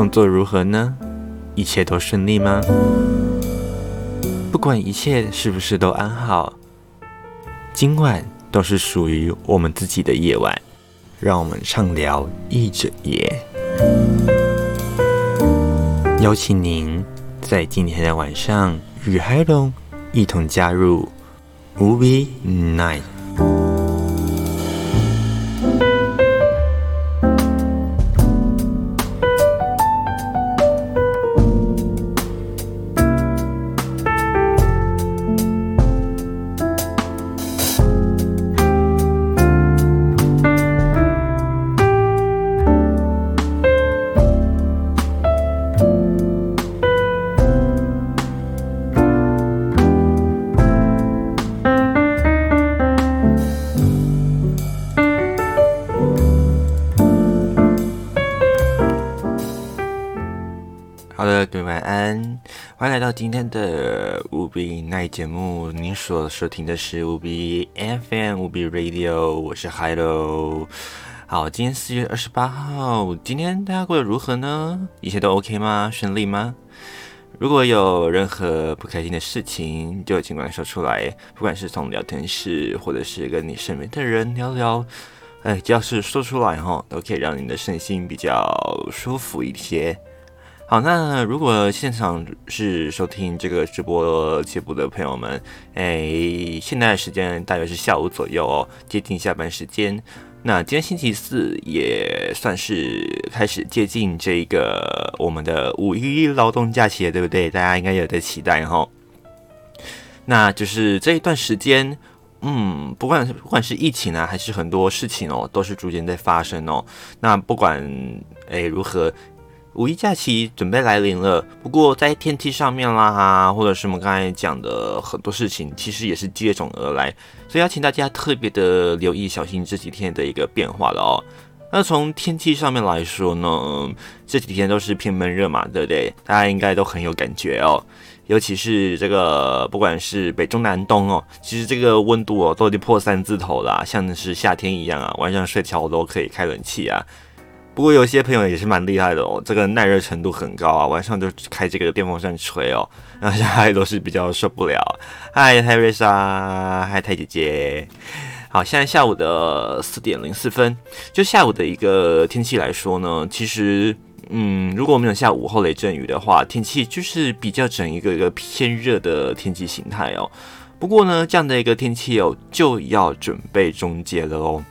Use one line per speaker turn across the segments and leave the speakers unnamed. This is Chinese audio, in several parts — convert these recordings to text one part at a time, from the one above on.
工作如何呢？一切都顺利吗？不管一切是不是都安好，今晚都是属于我们自己的夜晚。让我们畅聊一整夜。邀请您在今天的晚上与海龙一同加入无比 Night。的无比耐节目，您所收听的是无比 FM 无比 Radio，我是 Hello。好，今天四月二十八号，今天大家过得如何呢？一切都 OK 吗？顺利吗？如果有任何不开心的事情，就尽管说出来，不管是从聊天室，或者是跟你身边的人聊聊，哎，只要是说出来哈，都可以让你的身心比较舒服一些。好，那如果现场是收听这个直播节目的朋友们，哎，现在的时间大约是下午左右哦，接近下班时间。那今天星期四也算是开始接近这个我们的五一劳动假期了，对不对？大家应该有在期待哈。那就是这一段时间，嗯，不管不管是疫情啊，还是很多事情哦，都是逐渐在发生哦。那不管哎如何。五一假期准备来临了，不过在天气上面啦，或者是我们刚才讲的很多事情，其实也是接踵而来，所以要请大家特别的留意、小心这几天的一个变化了哦。那从天气上面来说呢，这几天都是偏闷热嘛，对不对？大家应该都很有感觉哦，尤其是这个不管是北中南东哦，其实这个温度哦都已经破三字头了，像是夏天一样啊，晚上睡觉都可以开冷气啊。不过有些朋友也是蛮厉害的哦，这个耐热程度很高啊，晚上就开这个电风扇吹哦，然后现在都是比较受不了。嗨，泰瑞莎，嗨，泰姐姐。好，现在下午的四点零四分，就下午的一个天气来说呢，其实，嗯，如果没有下午后雷阵雨的话，天气就是比较整一个一个偏热的天气形态哦。不过呢，这样的一个天气哦，就要准备终结了哦。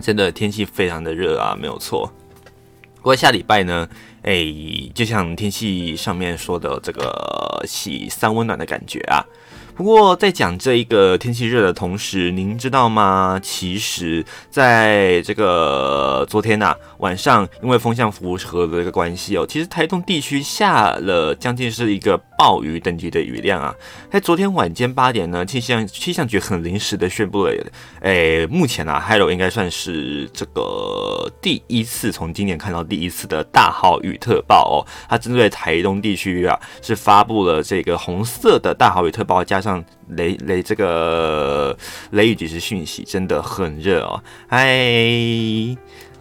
真的天气非常的热啊，没有错。不过下礼拜呢，哎，就像天气上面说的这个喜三温暖的感觉啊。不过在讲这一个天气热的同时，您知道吗？其实在这个昨天呐、晚上，因为风向符合的这个关系哦，其实台东地区下了将近是一个暴雨等级的雨量啊。在昨天晚间八点呢，气象气象局很临时的宣布了，哎，目前啊，Hello 应该算是这个第一次从今年看到第一次的大号雨特报哦。它针对台东地区啊，是发布了这个红色的大号雨特报，加上。像雷雷这个雷雨即时讯息真的很热哦，嗨，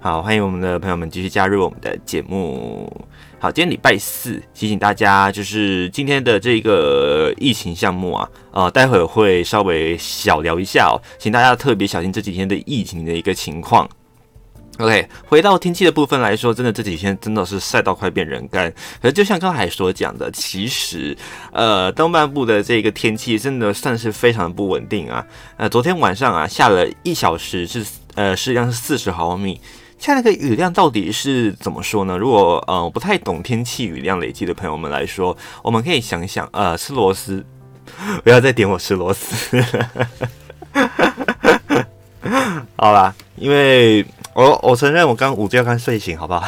好，欢迎我们的朋友们继续加入我们的节目。好，今天礼拜四，提醒大家就是今天的这个疫情项目啊，呃，待会儿会稍微小聊一下哦，请大家特别小心这几天的疫情的一个情况。OK，回到天气的部分来说，真的这几天真的是晒到快变人干。可是就像刚才所讲的，其实呃东半部的这个天气真的算是非常不稳定啊。呃，昨天晚上啊下了一小时是呃实际上是四十毫米，下那个雨量到底是怎么说呢？如果呃不太懂天气雨量累积的朋友们来说，我们可以想想呃吃螺丝，不要再点我吃螺丝。好啦，因为。我我承认，我刚午觉刚睡醒，好不好？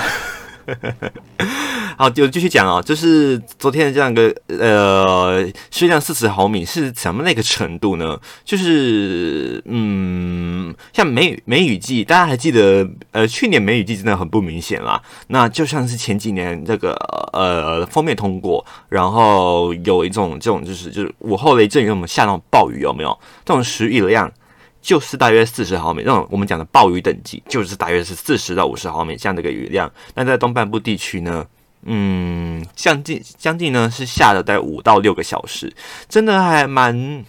好，就继续讲哦。就是昨天的这样一个呃，水量四十毫米是什么那个程度呢？就是嗯，像梅雨梅雨季，大家还记得呃，去年梅雨季真的很不明显啦。那就像是前几年这个呃，锋面通过，然后有一种这种就是就是午后雷阵雨，我们下那种暴雨有没有？这种时雨量。就是大约四十毫米，那种我们讲的暴雨等级，就是大约是四十到五十毫米这样的一个雨量。那在东半部地区呢，嗯，将近将近呢是下了大概五到六个小时，真的还蛮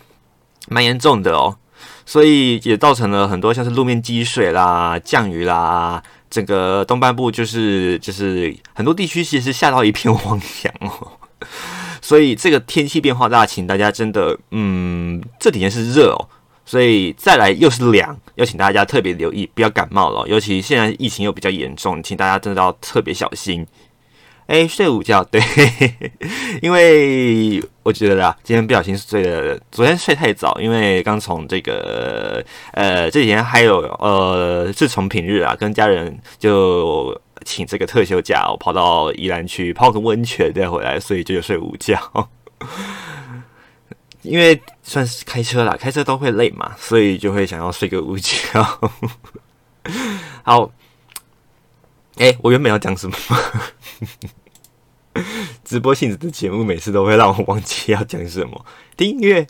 蛮严重的哦。所以也造成了很多像是路面积水啦、降雨啦，整个东半部就是就是很多地区其实下到一片汪洋哦。所以这个天气变化大，请大家真的，嗯，这几天是热哦，所以再来又是凉，要请大家特别留意，不要感冒了。尤其现在疫情又比较严重，请大家真的要特别小心。哎，睡午觉，对，因为我觉得啦，今天不小心睡了，昨天睡太早，因为刚从这个呃这几天还有呃自从平日啊，跟家人就请这个特休假，我跑到宜兰去泡个温泉再回来，所以就有睡午觉。因为算是开车啦，开车都会累嘛，所以就会想要睡个午觉。好，哎，我原本要讲什么？直播性质的节目，每次都会让我忘记要讲什么。订阅。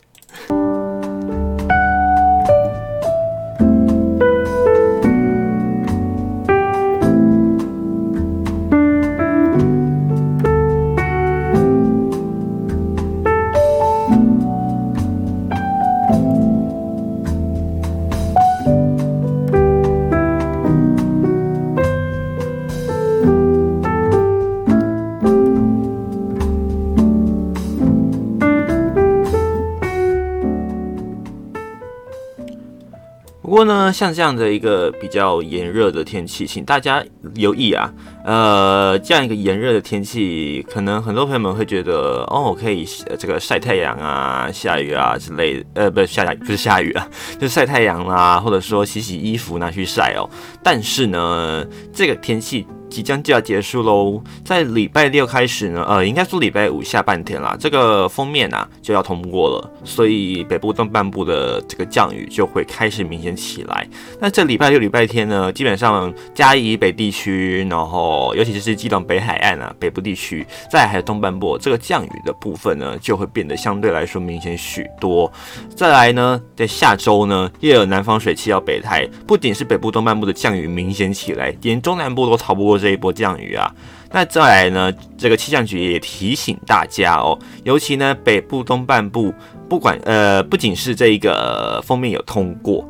不过呢，像这样的一个比较炎热的天气，请大家留意啊。呃，这样一个炎热的天气，可能很多朋友们会觉得，哦，我可以这个晒太阳啊、下雨啊之类的。呃，不是下雨，不是下雨啊，就是晒太阳啦，或者说洗洗衣服拿去晒哦。但是呢，这个天气。即将就要结束喽，在礼拜六开始呢，呃，应该说礼拜五下半天啦，这个封面啊就要通过了，所以北部东半部的这个降雨就会开始明显起来。那这礼拜六、礼拜天呢，基本上嘉义以北地区，然后尤其是基隆北海岸啊，北部地区，再还有东半部这个降雨的部分呢，就会变得相对来说明显许多。再来呢，在下周呢，又有南方水汽要北台，不仅是北部东半部的降雨明显起来，连中南部都逃不过。这一波降雨啊，那再来呢？这个气象局也提醒大家哦，尤其呢北部东半部，不管呃，不仅是这一个锋面有通过，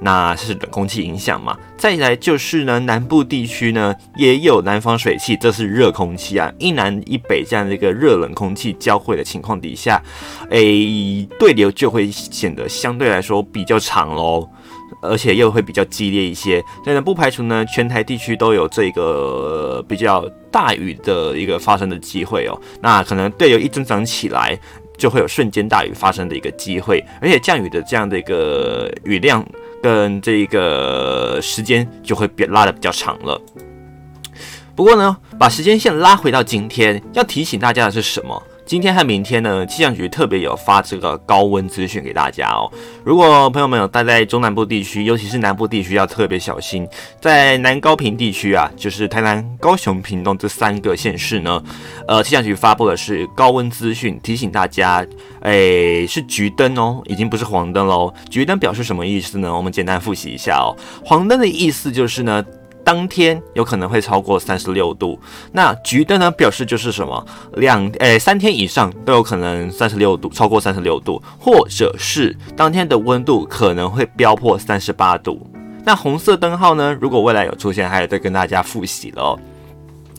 那是冷空气影响嘛。再来就是呢，南部地区呢也有南方水汽，这是热空气啊，一南一北这样的一个热冷空气交汇的情况底下，诶，对流就会显得相对来说比较长喽。而且又会比较激烈一些，所以呢，不排除呢，全台地区都有这个比较大雨的一个发生的机会哦。那可能对流一增长起来，就会有瞬间大雨发生的一个机会，而且降雨的这样的一个雨量跟这个时间就会变拉的比较长了。不过呢，把时间线拉回到今天，要提醒大家的是什么？今天和明天呢，气象局特别有发这个高温资讯给大家哦。如果朋友们有待在中南部地区，尤其是南部地区，要特别小心。在南高屏地区啊，就是台南、高雄、屏东这三个县市呢，呃，气象局发布的是高温资讯，提醒大家，诶，是橘灯哦，已经不是黄灯喽。橘灯表示什么意思呢？我们简单复习一下哦。黄灯的意思就是呢。当天有可能会超过三十六度，那橘灯呢，表示就是什么两诶、三天以上都有可能三十六度，超过三十六度，或者是当天的温度可能会飙破三十八度。那红色灯号呢，如果未来有出现，还有再跟大家复习了。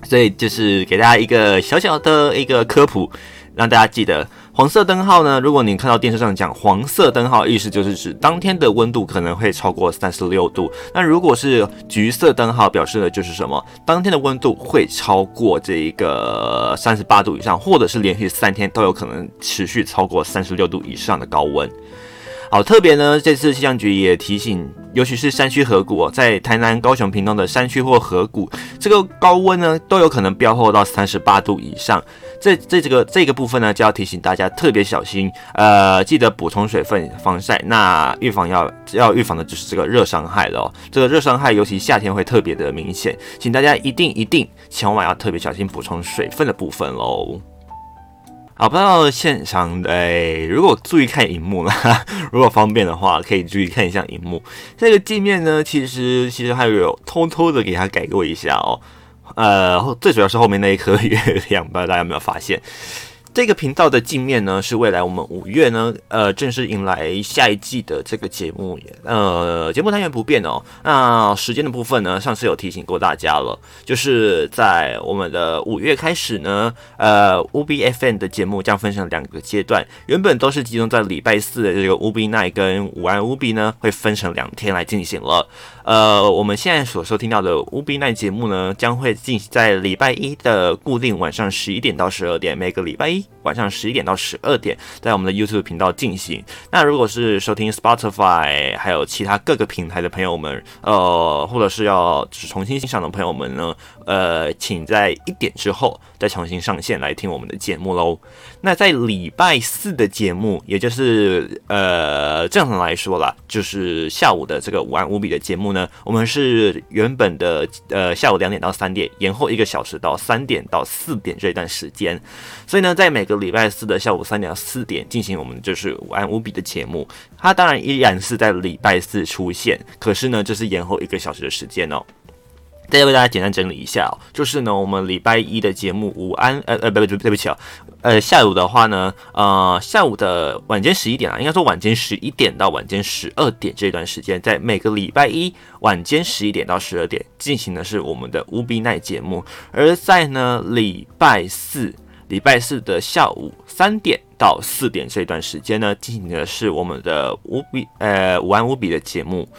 所以就是给大家一个小小的一个科普，让大家记得。黄色灯号呢？如果你看到电视上讲黄色灯号，意思就是指当天的温度可能会超过三十六度。那如果是橘色灯号，表示的就是什么？当天的温度会超过这一个三十八度以上，或者是连续三天都有可能持续超过三十六度以上的高温。好，特别呢，这次气象局也提醒，尤其是山区河谷哦，在台南、高雄、屏东的山区或河谷，这个高温呢都有可能飙破到三十八度以上。这这这个这个部分呢，就要提醒大家特别小心，呃，记得补充水分、防晒。那预防要要预防的就是这个热伤害了哦。这个热伤害尤其夏天会特别的明显，请大家一定一定千万要特别小心补充水分的部分喽。找，不到现场的，如果注意看荧幕啦，如果方便的话，可以注意看一下荧幕。这个界面呢，其实其实还有偷偷的给它改过一下哦。呃，最主要是后面那一颗月亮，不知道大家有没有发现？这个频道的镜面呢，是未来我们五月呢，呃，正式迎来下一季的这个节目，呃，节目单元不变哦。那时间的部分呢，上次有提醒过大家了，就是在我们的五月开始呢，呃，UBFM 的节目将分成两个阶段，原本都是集中在礼拜四的这个 UB Night 跟午安 UB 呢，会分成两天来进行了。呃，我们现在所收听到的乌比奈节目呢，将会进行在礼拜一的固定晚上十一点到十二点，每个礼拜一晚上十一点到十二点，在我们的 YouTube 频道进行。那如果是收听 Spotify 还有其他各个平台的朋友们，呃，或者是要重新欣赏的朋友们呢，呃，请在一点之后再重新上线来听我们的节目喽。那在礼拜四的节目，也就是呃，正常来说啦，就是下午的这个午安无比的节目呢，我们是原本的呃下午两点到三点，延后一个小时到三点到四点这一段时间。所以呢，在每个礼拜四的下午三点到四点进行我们就是午安无比的节目，它当然依然是在礼拜四出现，可是呢，就是延后一个小时的时间哦。再为大家简单整理一下哦，就是呢，我们礼拜一的节目午安，呃呃，不不，对不起啊，呃，下午的话呢，呃，下午的晚间十一点啊，应该说晚间十一点到晚间十二点这段时间，在每个礼拜一晚间十一点到十二点进行的是我们的乌比奈节目，而在呢礼拜四，礼拜四的下午三点到四点这段时间呢，进行的是我们的 UB 呃午安无比的节目。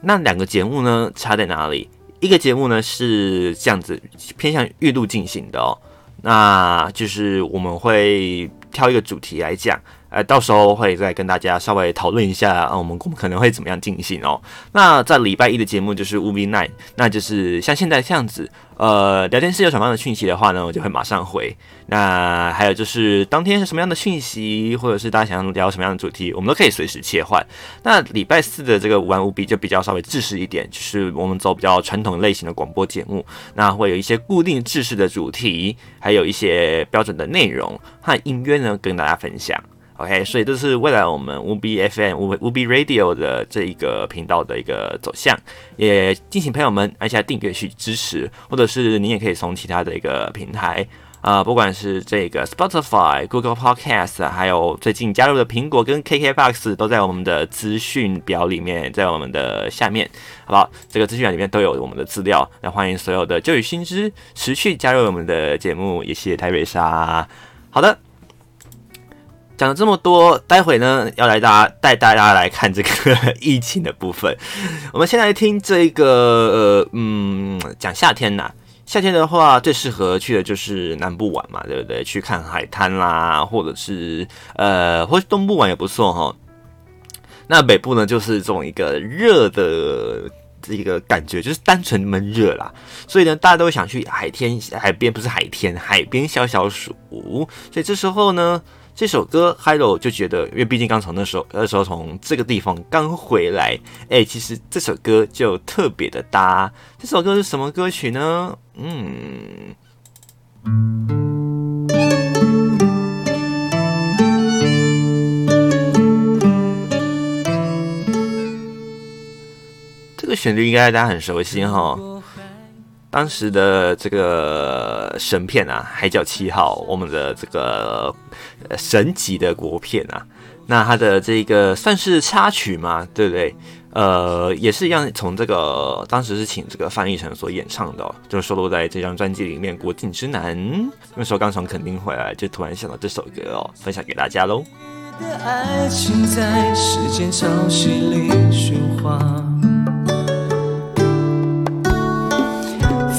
那两个节目呢，差在哪里？一个节目呢是这样子偏向月度进行的哦，那就是我们会挑一个主题来讲。呃，到时候会再跟大家稍微讨论一下啊，我们我们可能会怎么样进行哦。那在礼拜一的节目就是 UB Night，那就是像现在这样子，呃，聊天室有什么样的讯息的话呢，我就会马上回。那还有就是当天是什么样的讯息，或者是大家想要聊什么样的主题，我们都可以随时切换。那礼拜四的这个午安 UB 就比较稍微制式一点，就是我们走比较传统类型的广播节目，那会有一些固定制式的主题，还有一些标准的内容和音乐呢，跟大家分享。OK，所以这是未来我们 UB FM、UB Radio 的这一个频道的一个走向，也敬请朋友们按下订阅去支持，或者是你也可以从其他的一个平台啊、呃，不管是这个 Spotify、Google Podcast，还有最近加入的苹果跟 KKBox，都在我们的资讯表里面，在我们的下面，好不好？这个资讯表里面都有我们的资料，那欢迎所有的旧雨新知持续加入我们的节目，也谢谢台瑞莎。好的。讲了这么多，待会呢要来大家带大家来看这个疫情的部分。我们先来听这一个，呃，嗯，讲夏天呐。夏天的话，最适合去的就是南部玩嘛，对不对？去看海滩啦，或者是呃，或者东部玩也不错哈。那北部呢，就是这种一个热的这个感觉，就是单纯闷热啦。所以呢，大家都想去海天海边，不是海天，海边消消暑。所以这时候呢。这首歌，Hello 就觉得，因为毕竟刚从那时候那时候从这个地方刚回来，哎，其实这首歌就特别的搭。这首歌是什么歌曲呢？嗯，这个旋律应该大家很熟悉哈。当时的这个神片啊，《海角七号》，我们的这个神级的国片啊，那它的这个算是插曲嘛，对不对？呃，也是一样，从这个当时是请这个范逸臣所演唱的，哦，就收录在这张专辑里面，《国境之南》。那时候刚从垦丁回来，就突然想到这首歌哦，分享给大家喽。爱情在时间潮汐里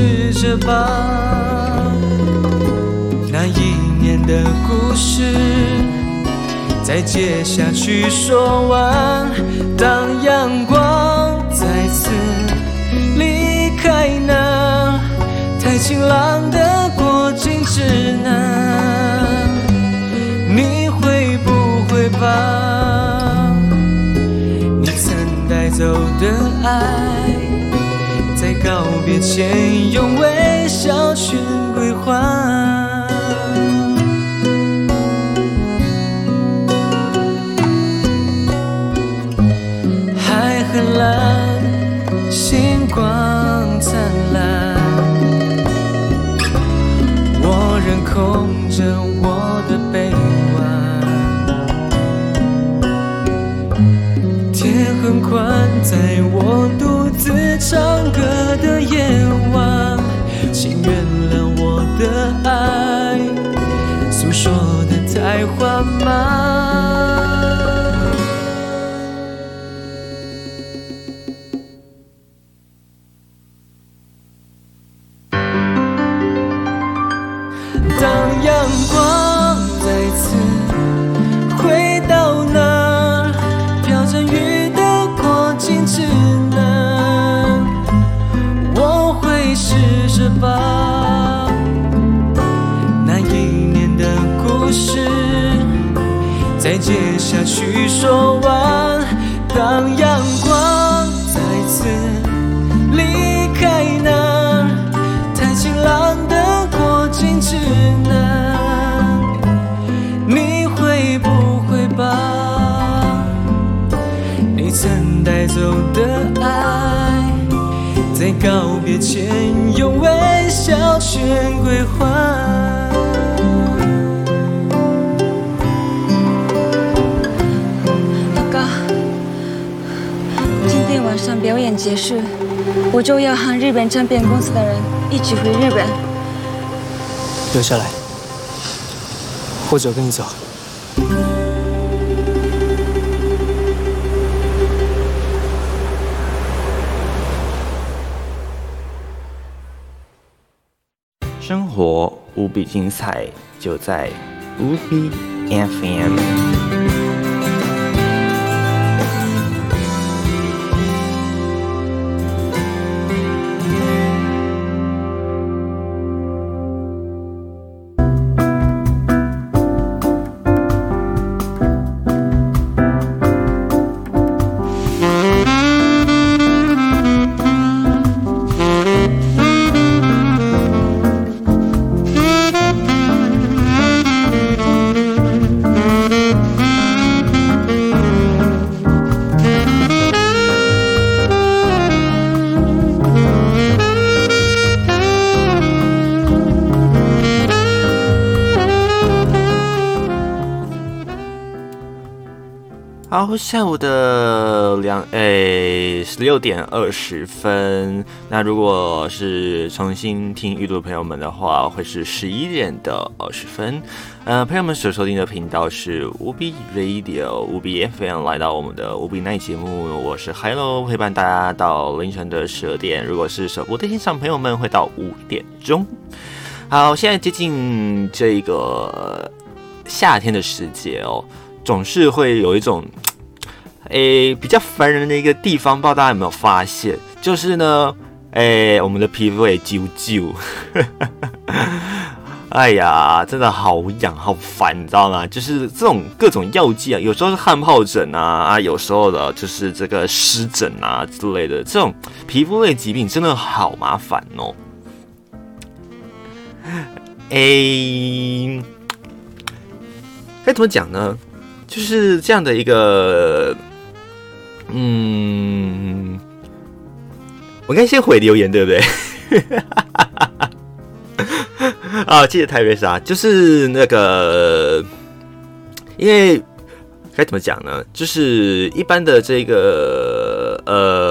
试着把。那一年的故事，再接下去说完。当阳光再次离开那太晴朗的国境之南，你会不会把你曾带走的爱，告别前用微笑
去归还？
留下来，或者跟你走。
生活无比精彩，就在无比 FM。六点二十分。那如果是重新听预录的朋友们的话，会是十一点的二十分。呃，朋友们所收听的频道是 5B Radio 5B FM，来到我们的 5B Night 节目，我是 Hello，陪伴大家到凌晨的十二点。如果是首播的天上朋友们，会到五点钟。好，现在接近这个夏天的时节哦。总是会有一种，诶，比较烦人的一个地方，不知道大家有没有发现？就是呢，诶，我们的皮肤会揪揪，哎呀，真的好痒好烦，你知道吗？就是这种各种药剂啊，有时候是汗疱疹啊，啊，有时候的就是这个湿疹啊之类的，这种皮肤类疾病真的好麻烦哦。诶，该怎么讲呢？就是这样的一个，嗯，我应该先回留言，对不对？啊，谢谢泰瑞莎。就是那个，因为该怎么讲呢？就是一般的这个，呃。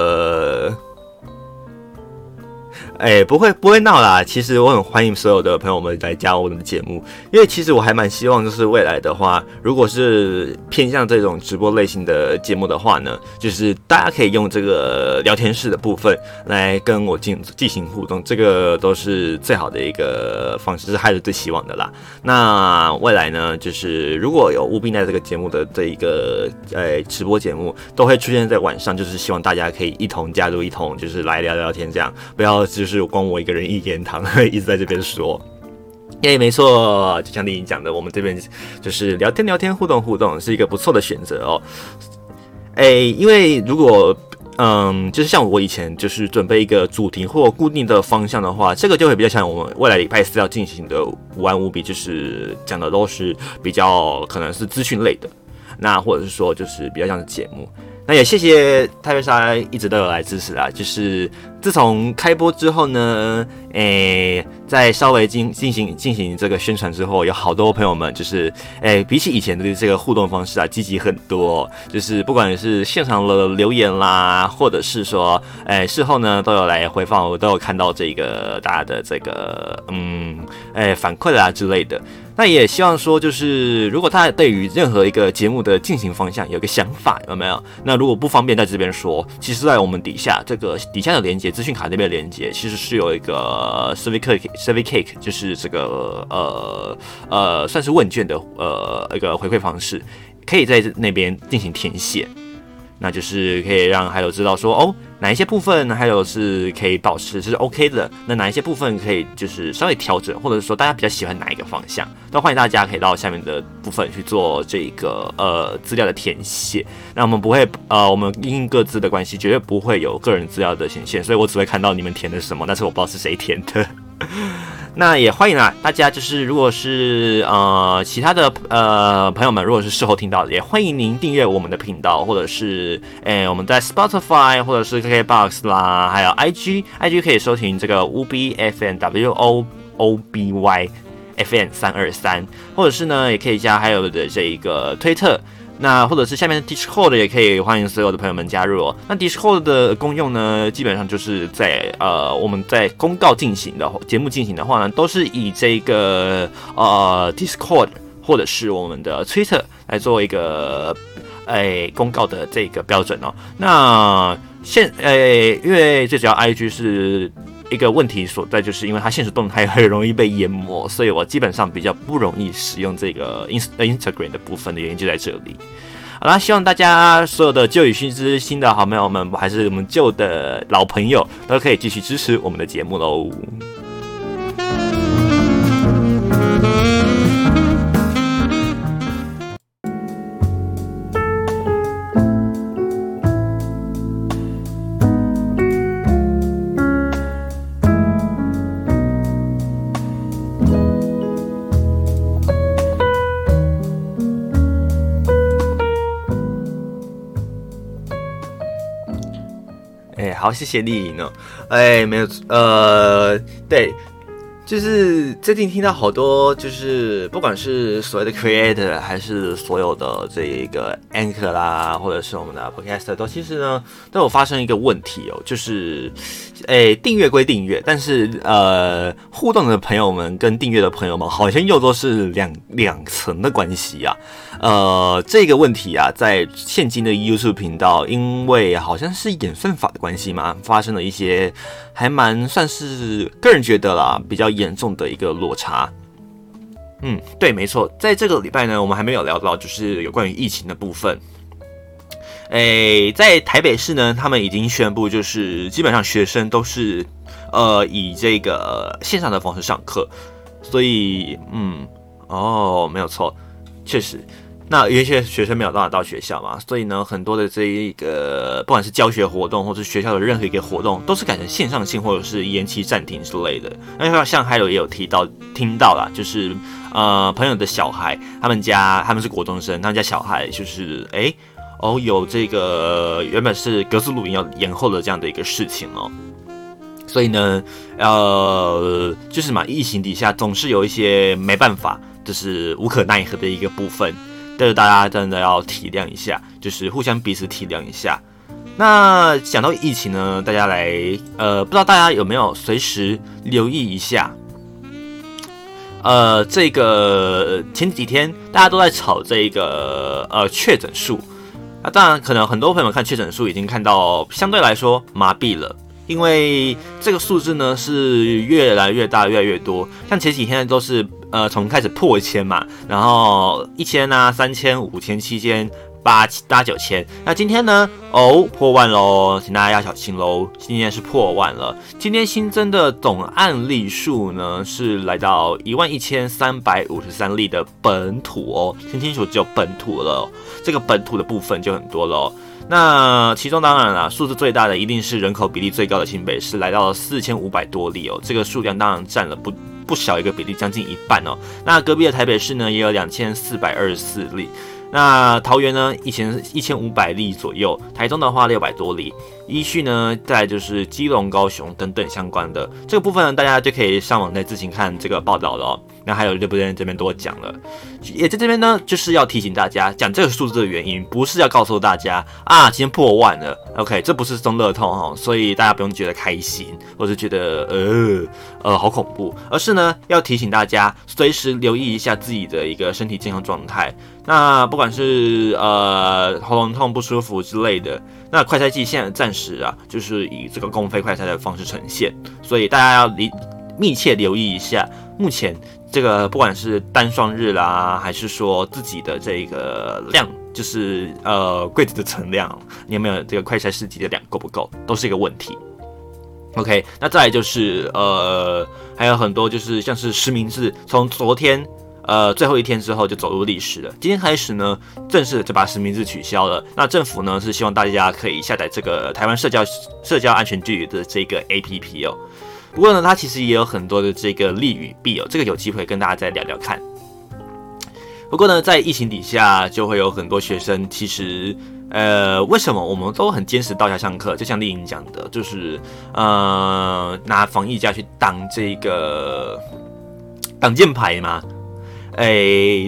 哎、不会不会闹啦！其实我很欢迎所有的朋友们来加我们的节目，因为其实我还蛮希望，就是未来的话，如果是偏向这种直播类型的节目的话呢，就是大家可以用这个聊天室的部分来跟我进进行互动，这个都是最好的一个方式，是还是最希望的啦。那未来呢，就是如果有务必在这个节目的这一个呃、直播节目，都会出现在晚上，就是希望大家可以一同加入，一同就是来聊聊天，这样不要就是。是光我一个人一言堂，一直在这边说。耶，没错，就像丽颖讲的，我们这边就是聊天聊天，互动互动，是一个不错的选择哦。哎，因为如果嗯，就是像我以前就是准备一个主题或固定的方向的话，这个就会比较像我们未来礼拜四要进行的午安无比，就是讲的都是比较可能是资讯类的，那或者是说就是比较像是节目。那也谢谢泰瑞莎一直都有来支持啊，就是自从开播之后呢，诶、欸，在稍微进进行进行这个宣传之后，有好多朋友们就是，诶、比起以前的这个互动方式啊，积极很多，就是不管是现场的留言啦，或者是说，诶、事后呢都有来回放，我都有看到这个大家的这个，嗯，诶、反馈啦之类的。那也希望说，就是如果他对于任何一个节目的进行方向有个想法，有没有？那如果不方便在这边说，其实，在我们底下这个底下的连接资讯卡那边连接，其实是有一个 survey cake survey cake，就是这个呃呃算是问卷的呃一个回馈方式，可以在那边进行填写。那就是可以让还有知道说哦，哪一些部分还有是可以保持是 OK 的，那哪一些部分可以就是稍微调整，或者是说大家比较喜欢哪一个方向，都欢迎大家可以到下面的部分去做这个呃资料的填写。那我们不会呃，我们因各自的关系，绝对不会有个人资料的显现，所以我只会看到你们填的什么，但是我不知道是谁填的。那也欢迎啊，大家就是如果是呃其他的呃朋友们，如果是事后听到的，也欢迎您订阅我们的频道，或者是诶、我们在 Spotify 或者是 KKBox 啦，还有 IG，IG 可以收听这个 Wooby FM W O O B Y F M 三二三，或者是呢也可以加还有的这一个推特。那或者是下面的 Discord 也可以欢迎所有的朋友们加入哦。那 Discord 的功用呢，基本上就是在呃我们在公告进行的节目进行的话呢，都是以这个呃 Discord 或者是我们的 Twitter 来做一个诶公告的这个标准哦。那现诶因为最主要 IG 是。一个问题所在，就是因为它现实动态很容易被淹没，所以我基本上比较不容易使用这个 Instagram 的部分的原因就在这里。好啦，希望大家所有的旧与新之新的好朋友们，还是我们旧的老朋友，都可以继续支持我们的节目喽。好，谢谢丽颖呢。哎，没有，呃，对，就是最近听到好多，就是不管是所谓的 creator，还是所有的这一个 anchor 啦，或者是我们的 podcaster，都其实呢都有发生一个问题哦，就是。诶，订阅归订阅，但是呃，互动的朋友们跟订阅的朋友们好像又都是两两层的关系啊。呃，这个问题啊，在现今的 YouTube 频道，因为好像是演算法的关系嘛，发生了一些还蛮算是个人觉得啦，比较严重的一个落差。嗯，对，没错，在这个礼拜呢，我们还没有聊到就是有关于疫情的部分。诶，在台北市呢，他们已经宣布，就是基本上学生都是，呃，以这个线上的方式上课，所以，嗯，哦，没有错，确实，那有一些学生没有办法到学校嘛，所以呢，很多的这一个不管是教学活动，或是学校的任何一个活动，都是改成线上性，或者是延期暂停之类的。那像还有也有提到听到啦，就是呃，朋友的小孩，他们家他们是国中生，他们家小孩就是诶。哦，有这个原本是格子录音要延后的这样的一个事情哦，所以呢，呃，就是嘛，疫情底下总是有一些没办法，就是无可奈何的一个部分，但是大家真的要体谅一下，就是互相彼此体谅一下。那讲到疫情呢，大家来，呃，不知道大家有没有随时留意一下，呃，这个前几天大家都在炒这个呃确诊数。那当然，可能很多朋友看确诊数已经看到相对来说麻痹了，因为这个数字呢是越来越大，越来越多。像前几天都是呃从开始破一千嘛，然后一千啊、三千、五千、七千、八八九千。那今天呢？哦，破万喽，请大家要小心喽。今天是破万了。今天新增的总案例数呢，是来到一万一千三百五十三例的本土哦。听清楚，只有本土了。这个本土的部分就很多喽。那其中当然啦，数字最大的一定是人口比例最高的新北市，来到了四千五百多例哦。这个数量当然占了不不小一个比例，将近一半哦。那隔壁的台北市呢，也有两千四百二十四例。那桃园呢，一千一千五百例左右。台中的话，六百多例。依序呢，再就是基隆、高雄等等相关的这个部分呢，大家就可以上网再自行看这个报道了哦。那还有就不在这边多讲了，也在这边呢，就是要提醒大家，讲这个数字的原因，不是要告诉大家啊，今天破万了，OK，这不是中乐透哈，所以大家不用觉得开心，或者觉得呃呃好恐怖，而是呢要提醒大家，随时留意一下自己的一个身体健康状态。那不管是呃喉咙痛不舒服之类的，那快筛剂现在暂时啊，就是以这个公费快拆的方式呈现，所以大家要离密切留意一下，目前这个不管是单双日啦，还是说自己的这个量，就是呃柜子的存量，你有没有这个快筛试剂的量够不够，都是一个问题。OK，那再来就是呃还有很多就是像是实名制，从昨天。呃，最后一天之后就走入历史了。今天开始呢，正式就把实名制取消了。那政府呢是希望大家可以下载这个台湾社交社交安全距离的这个 APP 哦。不过呢，它其实也有很多的这个利与弊哦。这个有机会跟大家再聊聊看。不过呢，在疫情底下，就会有很多学生其实，呃，为什么我们都很坚持到家上课？就像丽颖讲的，就是呃，拿防疫假去当这个挡箭牌嘛。哎，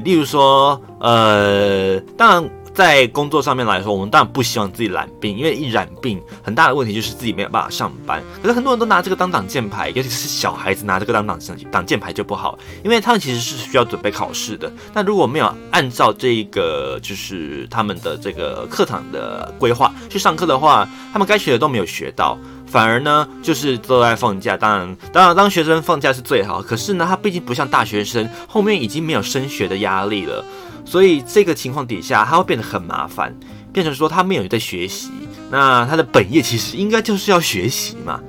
例如说，呃，当然在工作上面来说，我们当然不希望自己染病，因为一染病，很大的问题就是自己没有办法上班。可是很多人都拿这个当挡箭牌，尤其是小孩子拿这个当挡挡箭牌就不好，因为他们其实是需要准备考试的。那如果没有按照这个就是他们的这个课堂的规划去上课的话，他们该学的都没有学到。反而呢，就是都在放假。当然，当然，当学生放假是最好。可是呢，他毕竟不像大学生，后面已经没有升学的压力了。所以这个情况底下，他会变得很麻烦，变成说他没有在学习。那他的本业其实应该就是要学习嘛。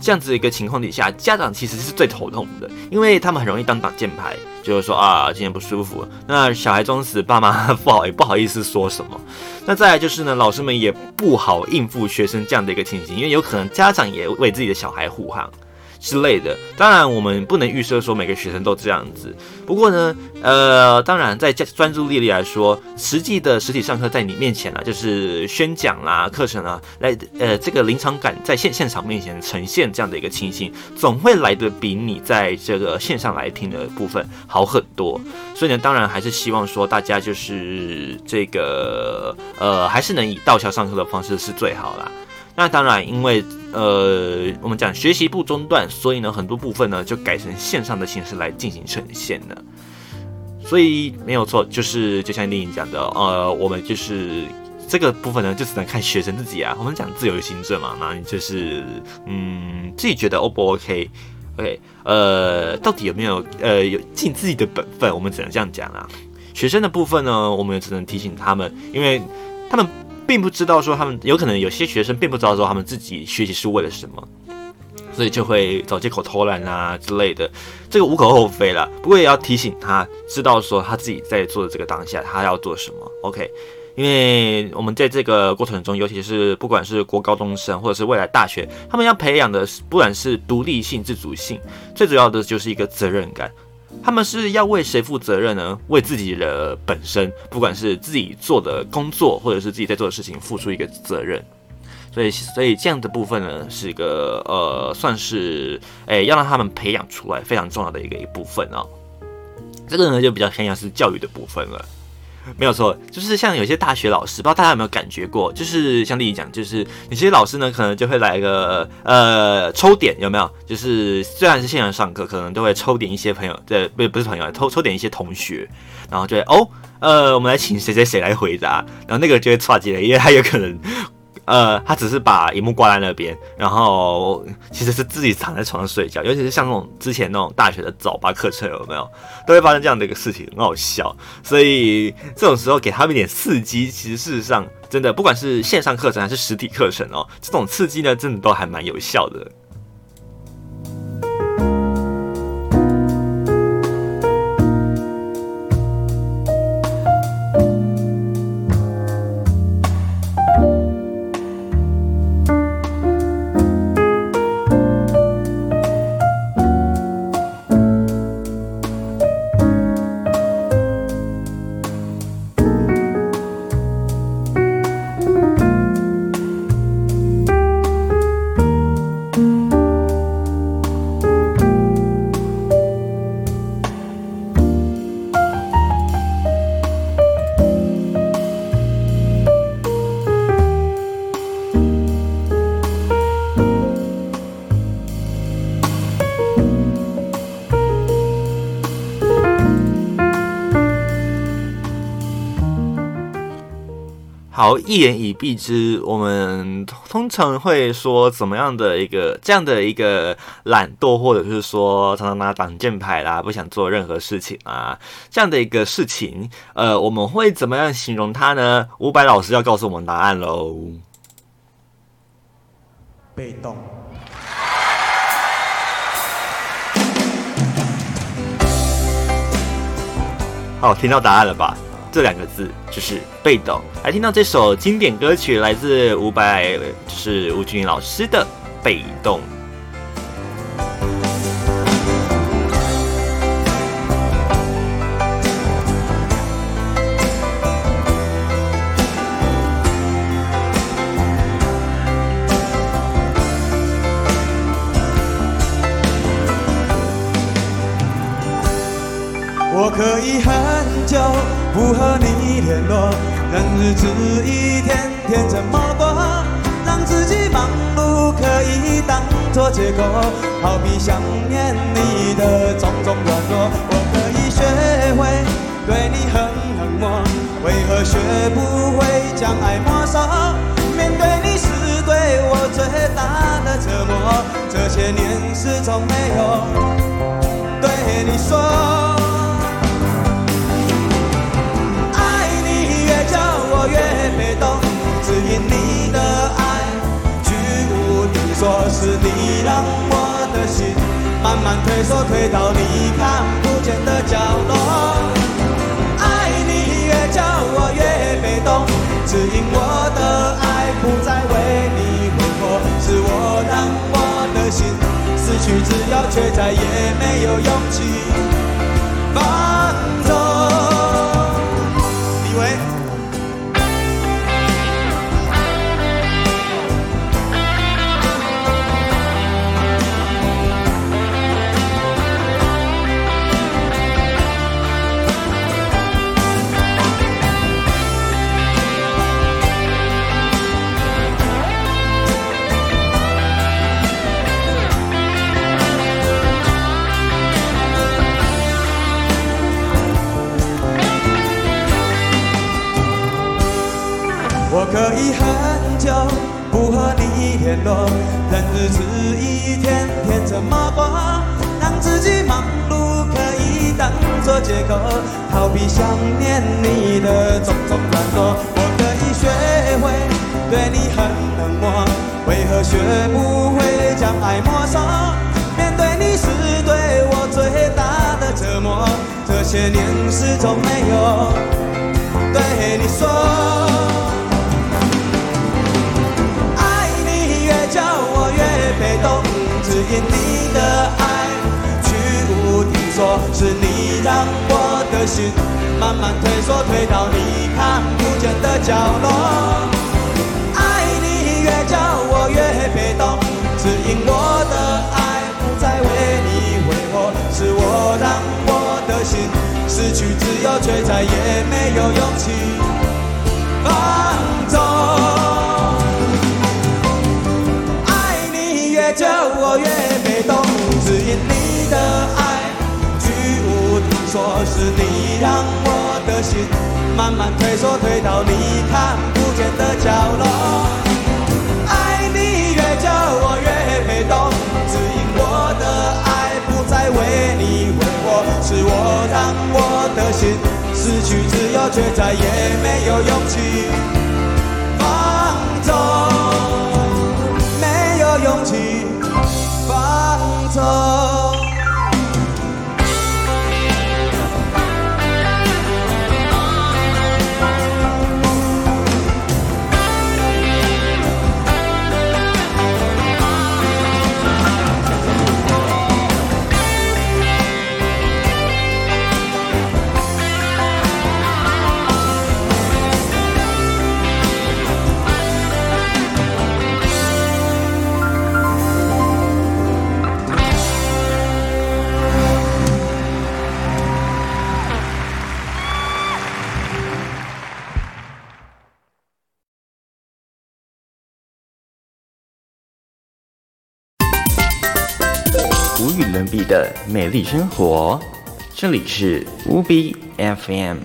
这样子一个情况底下，家长其实是最头痛的，因为他们很容易当挡箭牌，就是说啊，今天不舒服，那小孩装死，爸妈不好也不好意思说什么。那再来就是呢，老师们也不好应付学生这样的一个情形，因为有可能家长也为自己的小孩护航。之类的，当然我们不能预设说每个学生都这样子。不过呢，呃，当然在专注力里来说，实际的实体上课在你面前啊，就是宣讲啦、课程啊，来呃这个临场感在现现场面前呈现这样的一个情形，总会来得比你在这个线上来听的部分好很多。所以呢，当然还是希望说大家就是这个呃，还是能以到校上课的方式是最好啦。那当然，因为呃，我们讲学习不中断，所以呢，很多部分呢就改成线上的形式来进行呈现了。所以没有错，就是就像丽颖讲的，呃，我们就是这个部分呢，就只能看学生自己啊。我们讲自由行政嘛，那你就是嗯，自己觉得 O 不 OK？OK，、呃，到底有没有呃有尽自己的本分？我们只能这样讲啊。学生的部分呢，我们也只能提醒他们，因为他们。并不知道说他们有可能有些学生并不知道说他们自己学习是为了什么，所以就会找借口偷懒啊之类的，这个无可厚非啦。不过也要提醒他，知道说他自己在做的这个当下，他要做什么。OK，因为我们在这个过程中，尤其是不管是国高中生或者是未来大学，他们要培养的不管是独立性、自主性，最主要的就是一个责任感。他们是要为谁负责任呢？为自己的本身，不管是自己做的工作，或者是自己在做的事情，付出一个责任。所以，所以这样的部分呢，是一个呃，算是诶，要让他们培养出来非常重要的一个一部分哦。这个呢，就比较偏向是教育的部分了。没有错，就是像有些大学老师，不知道大家有没有感觉过，就是像丽颖讲，就是有些老师呢，可能就会来一个呃抽点，有没有？就是虽然是线上上课，可能都会抽点一些朋友，对，不不是朋友，抽抽点一些同学，然后就会哦，呃，我们来请谁谁谁来回答，然后那个就会差几了，因为他有可能呃，他只是把荧幕挂在那边，然后其实是自己躺在床上睡觉。尤其是像那种之前那种大学的早八课程，有没有都会发生这样的一个事情，很好笑。所以这种时候给他们一点刺激，其实事实上真的不管是线上课程还是实体课程哦，这种刺激呢，真的都还蛮有效的。好，一言以蔽之，我们通常会说怎么样的一个这样的一个懒惰，或者是说常常拿挡箭牌啦，不想做任何事情啊，这样的一个事情，呃，我们会怎么样形容它呢？伍佰老师要告诉我们答案喽。
被动。
好，听到答案了吧？这两个字就是被动。来听到这首经典歌曲，来自伍佰，就是吴君老师的《被动》。
我可以很久不和你联络，任日子一天天这么过，让自己忙碌可以当作借口，逃避想念你的种种软弱。我可以学会对你很冷漠，为何学不会将爱没收？面对你是对我最大的折磨，这些年始终没有对你说。只因你的爱居无定所，是你让我的心慢慢退缩，退到你看不见的角落。爱你越叫我越被动，只因我的爱不再为你挥霍，是我让我的心失去自由，却再也没有勇气放纵。可以很久不和你联络，任日子一天天这么过，让自己忙碌可以当作借口，逃避想念你的种种软弱。我可以学会对你很冷漠，为何学不会将爱没收？面对你是对我最大的折磨，这些年始终没有你的爱居无定所，是你让我的心慢慢退缩，退到你看不见的角落。爱你越久我越被动，只因我的爱不再为你挥霍，是我让我的心失去自由，却再也没有勇气慢慢退缩退到你看不见的角落。爱你越久我越被动只因我的爱不再为你挥霍是我让我的心失去自由却再也没有勇气。放纵没有勇气。放
纵。的美丽生活。这里是五笔 fm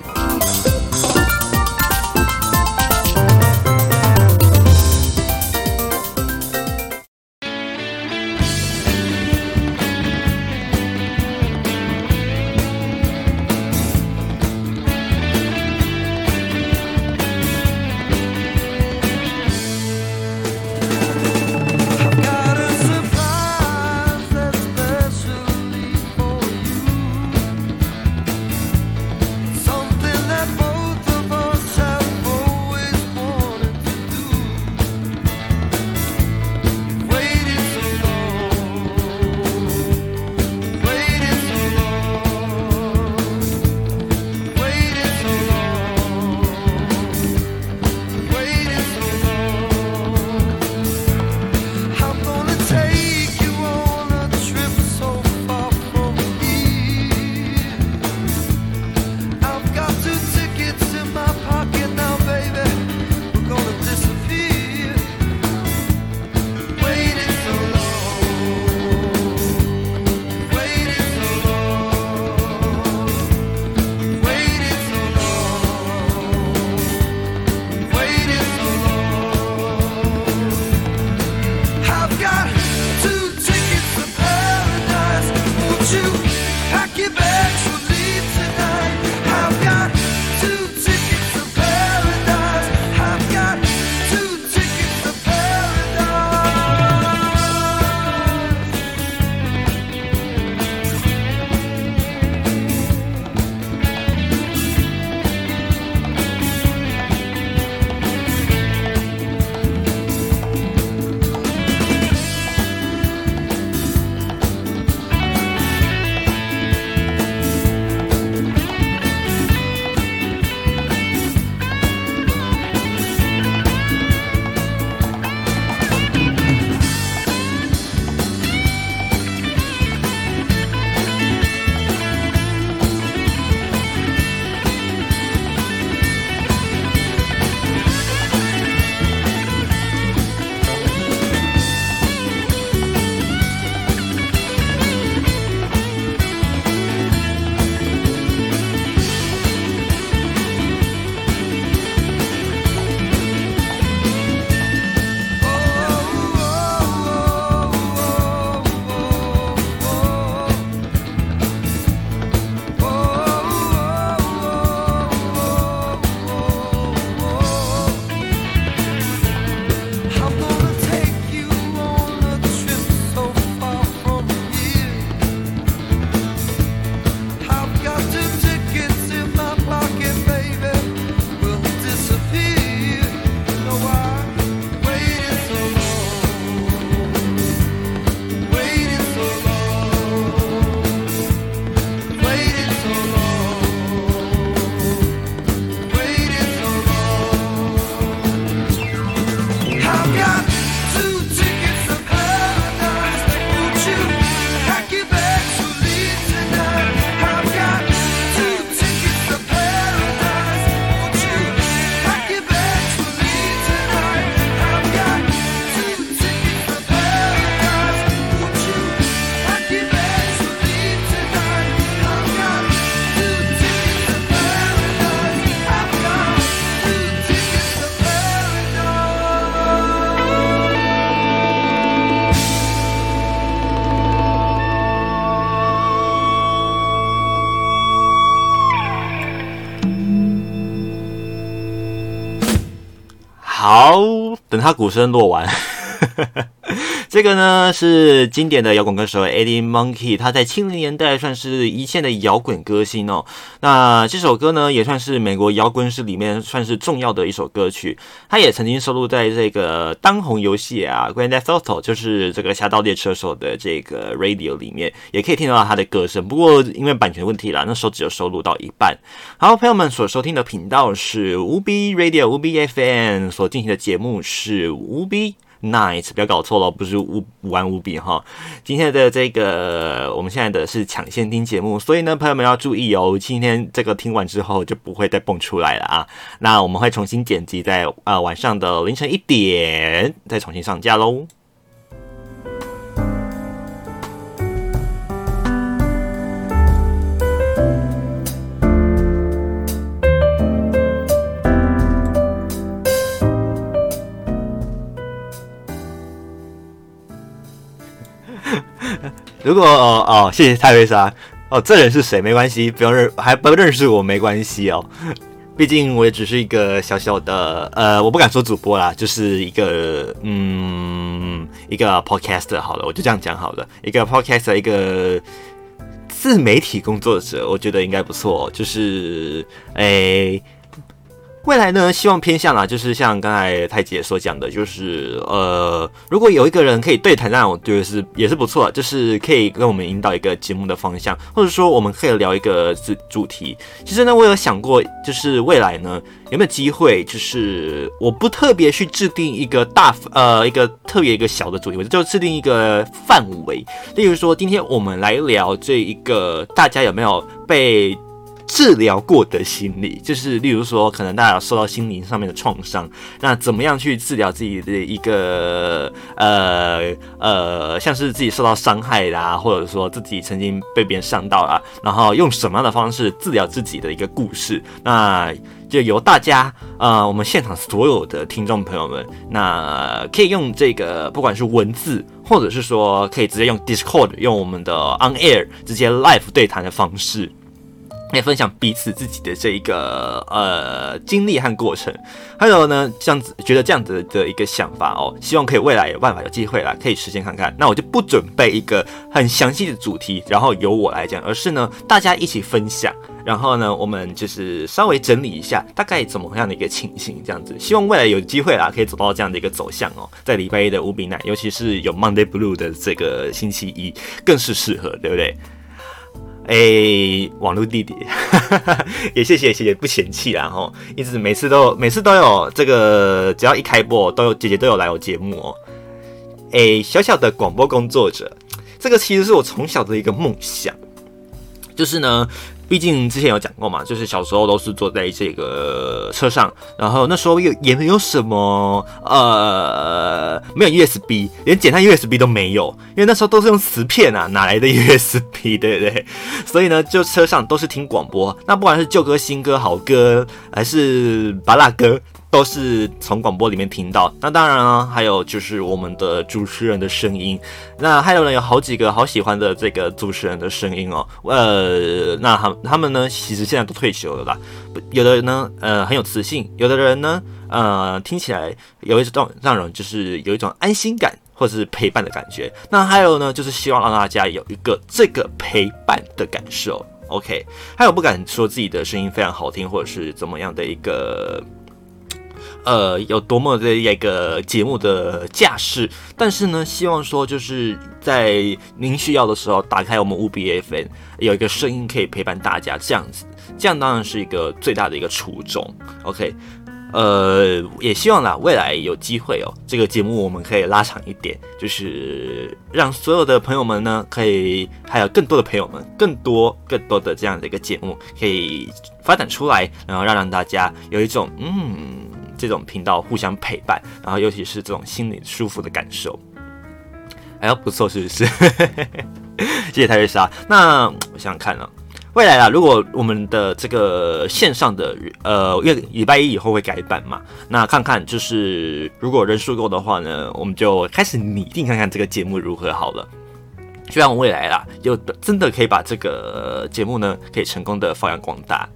他鼓声落完。这个呢是经典的摇滚歌手 Eddie Monkey，他在七零年代算是一线的摇滚歌星哦。那这首歌呢也算是美国摇滚史里面算是重要的一首歌曲，他也曾经收录在这个当红游戏啊 Grand Theft Auto，就是这个侠盗猎车手的这个 Radio 里面，也可以听到他的歌声。不过因为版权问题啦，那时候只有收录到一半。好，朋友们所收听的频道是 UB Radio UB FM，所进行的节目是 UB。Nice，不要搞错了，不是五五玩五笔哈。今天的这个，我们现在的是抢先听节目，所以呢，朋友们要注意哦。今天这个听完之后就不会再蹦出来了啊。那我们会重新剪辑，在啊晚上的凌晨一点再重新上架喽。如果哦哦，谢谢泰瑞莎哦，这人是谁？没关系，不用认，还不认识我没关系哦。毕竟我也只是一个小小的呃，我不敢说主播啦，就是一个嗯，一个 podcaster 好了，我就这样讲好了，一个 podcaster，一个自媒体工作者，我觉得应该不错，就是诶。未来呢，希望偏向啦，就是像刚才太姐所讲的，就是呃，如果有一个人可以对谈，那我觉得是也是不错，就是可以跟我们引导一个节目的方向，或者说我们可以聊一个主主题。其实呢，我有想过，就是未来呢，有没有机会，就是我不特别去制定一个大呃一个特别一个小的主题，我就制定一个范围。例如说，今天我们来聊这一个，大家有没有被治疗过的心理，就是例如说，可能大家有受到心灵上面的创伤，那怎么样去治疗自己的一个呃呃，像是自己受到伤害啦，或者说自己曾经被别人伤到啦，然后用什么样的方式治疗自己的一个故事，那就由大家呃，我们现场所有的听众朋友们，那可以用这个不管是文字，或者是说可以直接用 Discord，用我们的 On Air 直接 Live 对谈的方式。来分享彼此自己的这一个呃经历和过程，还有呢，这样子觉得这样子的一个想法哦，希望可以未来有办法有机会啦，可以实现看看。那我就不准备一个很详细的主题，然后由我来讲，而是呢大家一起分享，然后呢我们就是稍微整理一下大概怎么样的一个情形，这样子。希望未来有机会啦，可以走到这样的一个走向哦，在礼拜一的 5B Night，尤其是有 Monday Blue 的这个星期一，更是适合，对不对？哎、网络弟弟，也谢谢谢谢不嫌弃啦吼，一直每次都每次都有这个，只要一开播都有姐姐都有来我节目哦。哎、小小的广播工作者，这个其实是我从小的一个梦想，就是呢。毕竟之前有讲过嘛，就是小时候都是坐在这个车上，然后那时候又也没有什么呃，没有 USB，连简单 USB 都没有，因为那时候都是用磁片啊，哪来的 USB，对不对？所以呢，就车上都是听广播，那不管是旧歌、新歌、好歌，还是巴拉歌。都是从广播里面听到，那当然了，还有就是我们的主持人的声音，那还有呢，有好几个好喜欢的这个主持人的声音哦，呃，那他他们呢，其实现在都退休了啦，有的人呢，呃，很有磁性，有的人呢，呃，听起来有一种让人就是有一种安心感或者是陪伴的感觉，那还有呢，就是希望让大家有一个这个陪伴的感受，OK，还有不敢说自己的声音非常好听或者是怎么样的一个。呃，有多么的一个节目的架势，但是呢，希望说就是在您需要的时候，打开我们 5B FM，有一个声音可以陪伴大家，这样子，这样当然是一个最大的一个初衷。OK，呃，也希望啦，未来有机会哦，这个节目我们可以拉长一点，就是让所有的朋友们呢，可以还有更多的朋友们，更多更多的这样的一个节目可以发展出来，然后让让大家有一种嗯。这种频道互相陪伴，然后尤其是这种心里舒服的感受，哎呀不错，是不是？谢谢泰瑞莎。那我想想看啊，未来啊，如果我们的这个线上的呃，因为礼拜一以后会改版嘛，那看看就是如果人数够的话呢，我们就开始拟定看看这个节目如何好了。希望未来啦，又真的可以把这个节目呢，可以成功的发扬光大。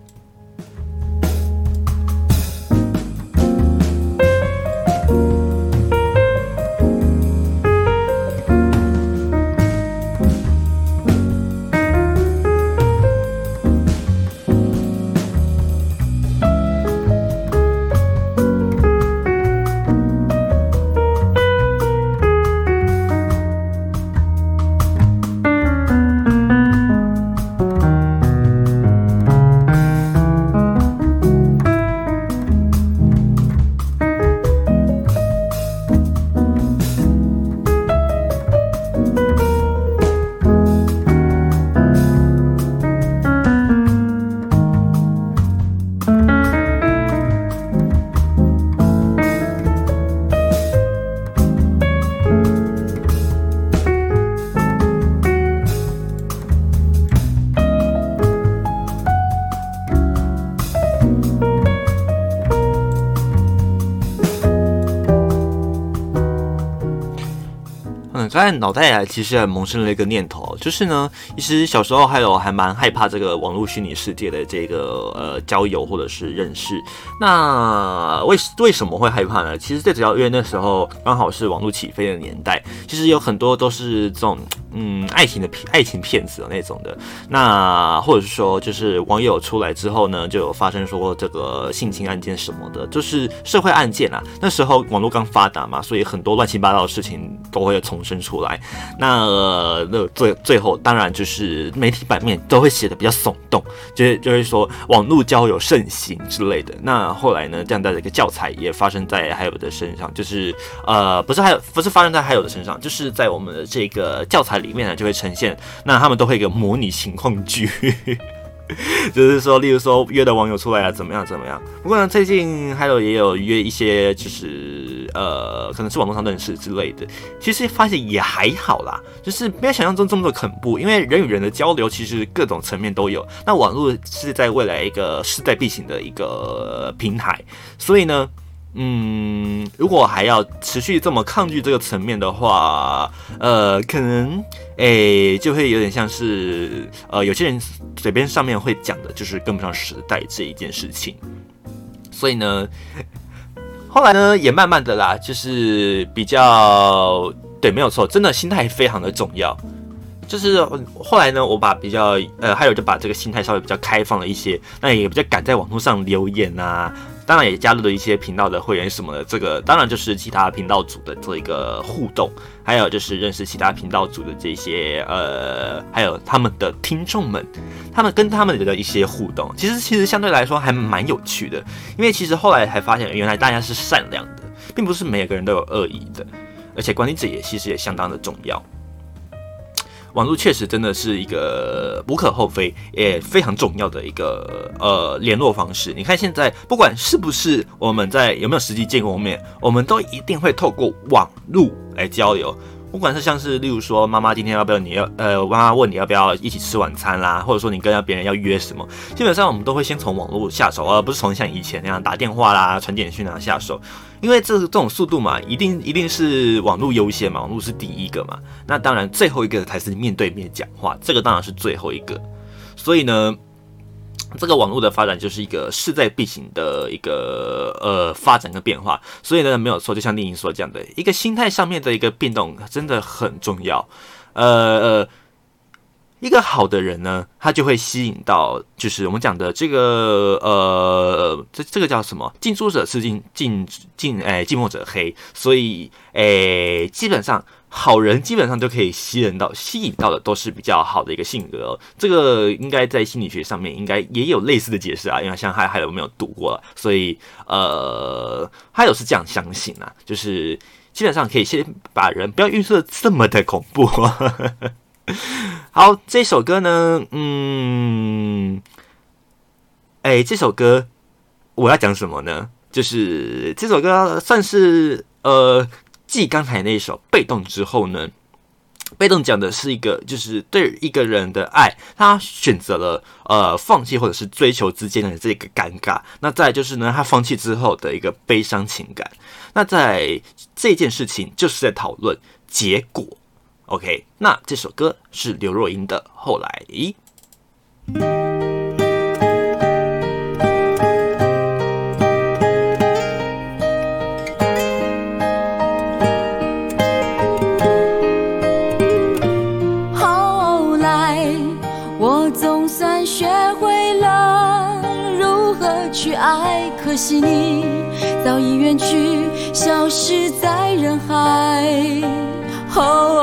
刚才脑袋啊，其实还萌生了一个念头，就是呢，其实小时候还有还蛮害怕这个网络虚拟世界的这个呃交友或者是认识。那为为什么会害怕呢？其实最主要因为那时候刚好是网络起飞的年代，其实有很多都是这种嗯爱情的爱情骗子的那种的。那或者是说，就是网友出来之后呢，就有发生说这个性侵案件什么的，就是社会案件啊。那时候网络刚发达嘛，所以很多乱七八糟的事情都会重生。出来，那那最最后当然就是媒体版面都会写的比较耸动，就是就是说网络交友盛行之类的。那后来呢，这样的一个教材也发生在海友的身上，就是呃不是还有不是发生在海友的身上，就是在我们的这个教材里面呢就会呈现，那他们都会一个模拟情况剧。就是说，例如说约的网友出来啊，怎么样怎么样？不过呢，最近还有也有约一些，就是呃，可能是网络上认识之类的。其实发现也还好啦，就是没有想象中这么的恐怖。因为人与人的交流，其实各种层面都有。那网络是在未来一个势在必行的一个平台，所以呢。嗯，如果还要持续这么抗拒这个层面的话，呃，可能诶、就会有点像是呃有些人嘴边上面会讲的，就是跟不上时代这一件事情。所以呢，后来呢也慢慢的啦，就是比较对，没有错，真的心态非常的重要。就是后来呢，我把比较呃还有就把这个心态稍微比较开放了一些，那也比较敢在网络上留言啊。当然也加入了一些频道的会员什么的，这个当然就是其他频道组的做一个互动，还有就是认识其他频道组的这些呃，还有他们的听众们，他们跟他们的一些互动，其实其实相对来说还蛮有趣的，因为其实后来才发现，原来大家是善良的，并不是每个人都有恶意的，而且管理者也其实也相当的重要。网络确实真的是一个无可厚非也非常重要的一个呃联络方式。你看现在不管是不是我们在有没有实际见过面，我们都一定会透过网络来交流。不管是像是例如说妈妈今天要不要你要呃妈妈问你要不要一起吃晚餐啦，或者说你跟别人要约什么，基本上我们都会先从网络下手，而不是从像以前那样打电话啦、传简讯啊下手。因为这这种速度嘛，一定一定是网络优先嘛，网络是第一个嘛。那当然最后一个才是面对面讲话，这个当然是最后一个。所以呢。这个网络的发展就是一个势在必行的一个呃发展跟变化，所以呢没有错，就像丽颖说这样的，一个心态上面的一个变动真的很重要。呃呃，一个好的人呢，他就会吸引到，就是我们讲的这个呃，这这个叫什么？近朱者赤，近近近哎，近墨者黑。所以哎，基本上。好人基本上都可以吸引到，吸引到的都是比较好的一个性格。这个应该在心理学上面应该也有类似的解释啊，因为像还还有没有读过，所以呃，还有是这样相信啊，就是基本上可以先把人不要预设这么的恐怖。好，这首歌呢，嗯，哎，这首歌我要讲什么呢？就是这首歌算是呃。继刚才那一首《被动》之后呢，《被动》讲的是一个，就是对一个人的爱，他选择了呃放弃或者是追求之间的这个尴尬。那再就是呢，他放弃之后的一个悲伤情感。那在这件事情就是在讨论结果。OK，那这首歌是刘若英的《后来》。
后来，我总算学会了如何去爱可惜你早已远去，消失在人海。后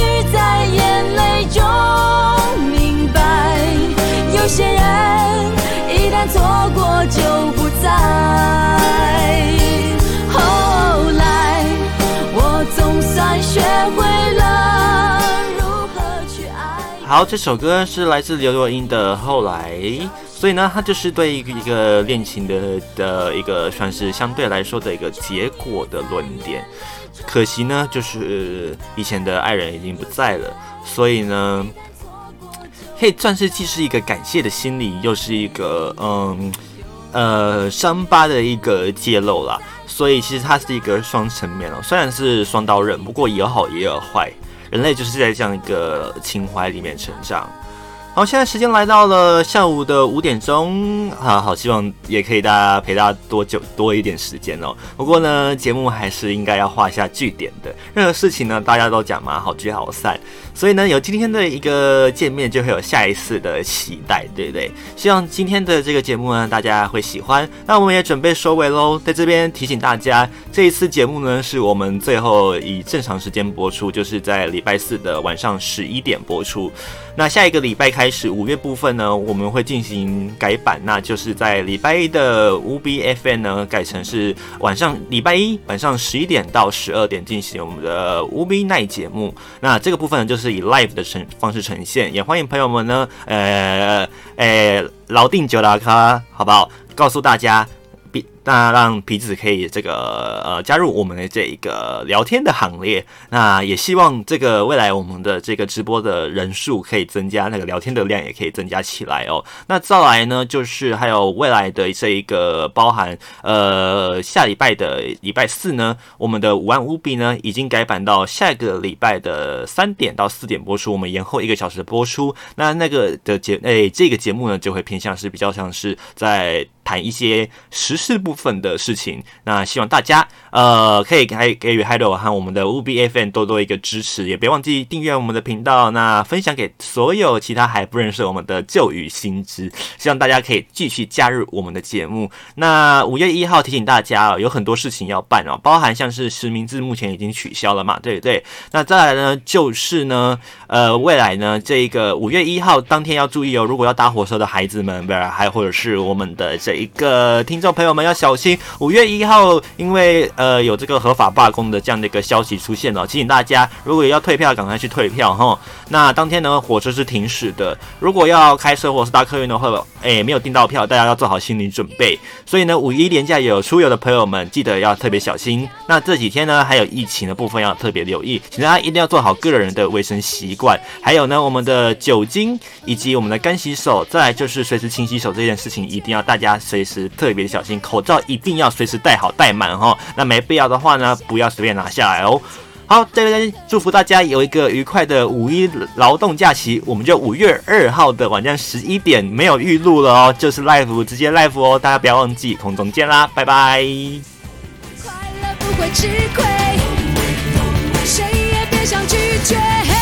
错过就不再。后来，我总算学会了如何去爱。
好，这首歌是来自刘若英的《后来》，所以呢，它就是对一个一个恋情的的一个算是相对来说的一个结果的论点。可惜呢，就是以前的爱人已经不在了，所以呢。可以算是既是一个感谢的心理，又是一个嗯呃伤疤的一个揭露啦。所以其实它是一个双层面哦，虽然是双刀刃，不过也有好也有坏。人类就是在这样一个情怀里面成长。好，现在时间来到了下午的五点钟，好好希望也可以大家陪大家多久多一点时间哦。不过呢，节目还是应该要画下句点的。任何事情呢，大家都讲嘛，好聚好散。所以呢，有今天的一个见面，就会有下一次的期待，对不对？希望今天的这个节目呢，大家会喜欢。那我们也准备收尾喽，在这边提醒大家，这一次节目呢，是我们最后以正常时间播出，就是在礼拜四的晚上十一点播出。那下一个礼拜开始，五月部分呢，我们会进行改版，那就是在礼拜一的 5BFM 呢，改成是晚上礼拜一晚上十一点到十二点进行我们的 5B Night 节目。那这个部分呢，就是是以 live 的呈方式呈现，也欢迎朋友们呢，呃，呃，老定九拉卡，好不好？告诉大家。那让皮子可以这个呃加入我们的这一个聊天的行列，那也希望这个未来我们的这个直播的人数可以增加，那个聊天的量也可以增加起来哦。那再来呢，就是还有未来的这一个包含呃下礼拜的礼拜四呢，我们的午安 5B 呢已经改版到下个礼拜的三点到四点播出，我们延后一个小时播出。那那个的节诶、这个节目呢就会偏向是比较像是在谈一些时事部部分的事情，那希望大家呃，可以给给予 Hello 和我们的 UBFM 多多一个支持，也别忘记订阅我们的频道，那分享给所有其他还不认识我们的旧雨新知，希望大家可以继续加入我们的节目。那五月一号提醒大家哦，有很多事情要办哦，包含像是实名制目前已经取消了嘛，对不对？那再来呢，就是呢，呃，未来呢，这一个五月一号当天要注意哦，如果要搭火车的孩子们，不是，还或者是我们的这一个听众朋友们要小心，五月一号因为。呃有这个合法罢工的这样的一个消息出现了，提醒大家，如果要退票，赶快去退票哈。那当天呢，火车是停驶的。如果要开车或是搭客运的话，诶，没有订到票，大家要做好心理准备。所以呢，五一连假有出游的朋友们，记得要特别小心。那这几天呢，还有疫情的部分要特别留意，请大家一定要做好个人的卫生习惯。还有呢，我们的酒精以及我们的干洗手，再来就是随时清洗手这件事情，一定要大家随时特别小心。口罩一定要随时戴好戴满哈。那没必要的话呢，不要随便拿下来哦。好，这边祝福大家有一个愉快的五一劳动假期。我们就五月二号的晚上十一点没有预录了哦，就是 live 直接 live 哦，大家不要忘记，空中见啦，拜拜。快乐不会吃亏，谁也别想拒绝。